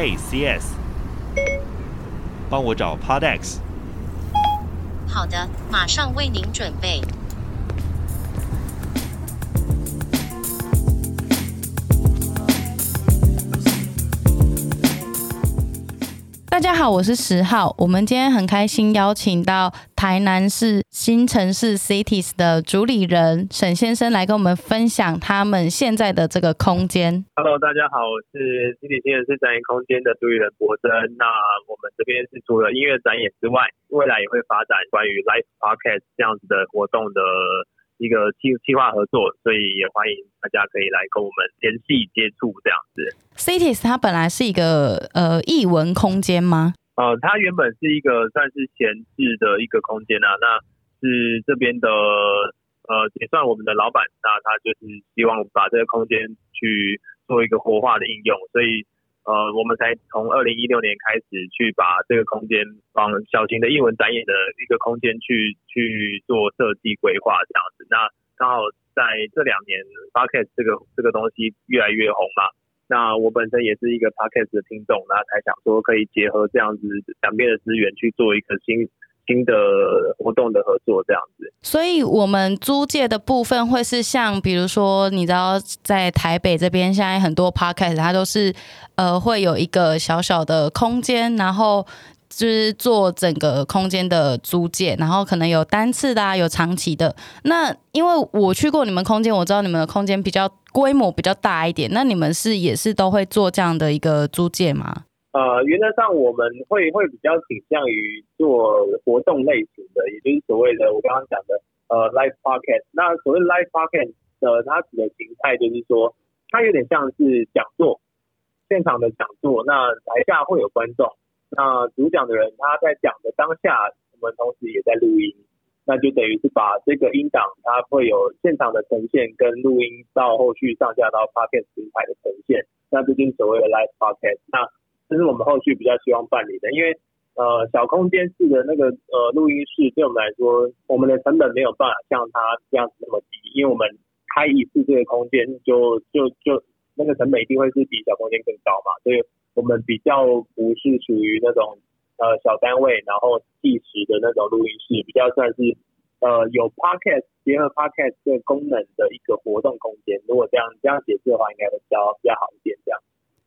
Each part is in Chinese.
Hey CS，帮我找 PodX。好的，马上为您准备。大家好，我是十号。我们今天很开心邀请到台南市新城市 Cities 的主理人沈先生来跟我们分享他们现在的这个空间。Hello，大家好，我是 Cities 新城市展演空间的主理人博真。那我们这边是除了音乐展演之外，未来也会发展关于 Live Podcast 这样子的活动的。一个计计划合作，所以也欢迎大家可以来跟我们联系接触这样子。Cities 它本来是一个呃译文空间吗？呃，它原本是一个算是闲置的一个空间啊，那是这边的呃也算我们的老板，那他就是希望把这个空间去做一个活化的应用，所以。呃，我们才从二零一六年开始去把这个空间往小型的英文展演的一个空间去去做设计规划这样子。那刚好在这两年 p o c a s t 这个这个东西越来越红嘛。那我本身也是一个 p o c a s t 的听众，那才想说可以结合这样子两边的资源去做一个新。新的活动的合作这样子，所以我们租借的部分会是像，比如说，你知道在台北这边，现在很多 podcast 它都是呃会有一个小小的空间，然后就是做整个空间的租借，然后可能有单次的啊，有长期的。那因为我去过你们空间，我知道你们的空间比较规模比较大一点，那你们是也是都会做这样的一个租借吗？呃，原则上我们会会比较倾向于做活动类型的，也就是所谓的我刚刚讲的呃 live podcast。那所谓 live podcast 的它指的形态就是说，它有点像是讲座，现场的讲座。那台下会有观众，那主讲的人他在讲的当下，我们同时也在录音，那就等于是把这个音档它会有现场的呈现跟录音到后续上架到 podcast 平台的呈现，那这就是所谓的 live podcast。那这是我们后续比较希望办理的，因为呃小空间式的那个呃录音室对我们来说，我们的成本没有办法像它这样子那么低，因为我们开一次这个空间就就就那个成本一定会是比小空间更高嘛，所以我们比较不是属于那种呃小单位，然后计时的那种录音室，比较算是呃有 podcast 结合 podcast 这个功能的一个活动空间。如果这样这样解释的话，应该会比较比较好一点这样。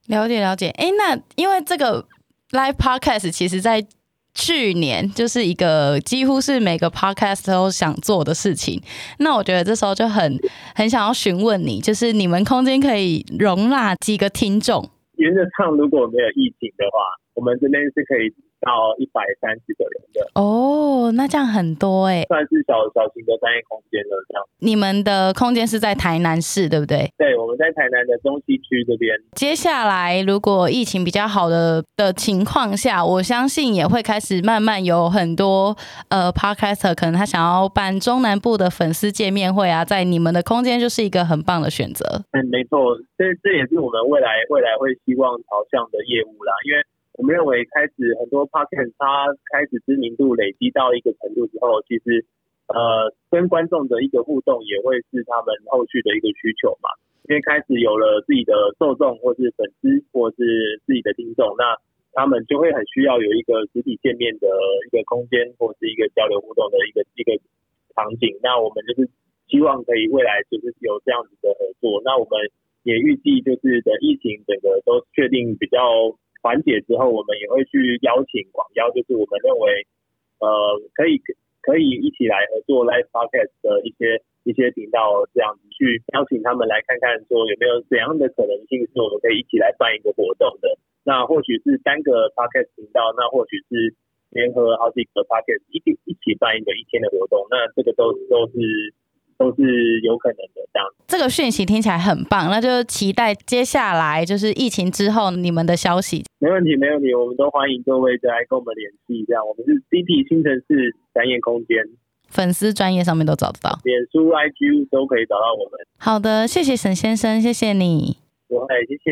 了解了解，哎，那因为这个 live podcast 其实在去年就是一个几乎是每个 podcast 都想做的事情。那我觉得这时候就很很想要询问你，就是你们空间可以容纳几个听众？原则上，如果没有疫情的话，我们这边是可以。到一百三十个人的哦，那这样很多哎，算是小小型的商业空间了。这样，你们的空间是在台南市，对不对？对，我们在台南的中西区这边。接下来，如果疫情比较好的的情况下，我相信也会开始慢慢有很多呃 Podcaster 可能他想要办中南部的粉丝见面会啊，在你们的空间就是一个很棒的选择。嗯，没错，这这也是我们未来未来会希望朝向的业务啦，因为。我们认为，开始很多 podcast 它开始知名度累积到一个程度之后，其实呃跟观众的一个互动也会是他们后续的一个需求嘛。因为开始有了自己的受众，或是粉丝，或是自己的听众，那他们就会很需要有一个实体见面的一个空间，或是一个交流互动的一个一个场景。那我们就是希望可以未来就是有这样子的合作。那我们也预计就是等疫情整个都确定比较。缓解之后，我们也会去邀请广邀，就是我们认为，呃，可以可以一起来合作 Live Podcast 的一些一些频道，这样子去邀请他们来看看，说有没有怎样的可能性是我们可以一起来办一个活动的。那或许是单个 Podcast 频道，那或许是联合好几个 Podcast 一起一起办一个一天的活动，那这个都都是。都是有可能的，这样。这个讯息听起来很棒，那就期待接下来就是疫情之后你们的消息。没问题，没问题，我们都欢迎各位再来跟我们联系。这样，我们是 Cities 新城市展演空间，粉丝专业上面都找得到，脸书、IG 都可以找到我们。好的，谢谢沈先生，谢谢你。不会，谢谢。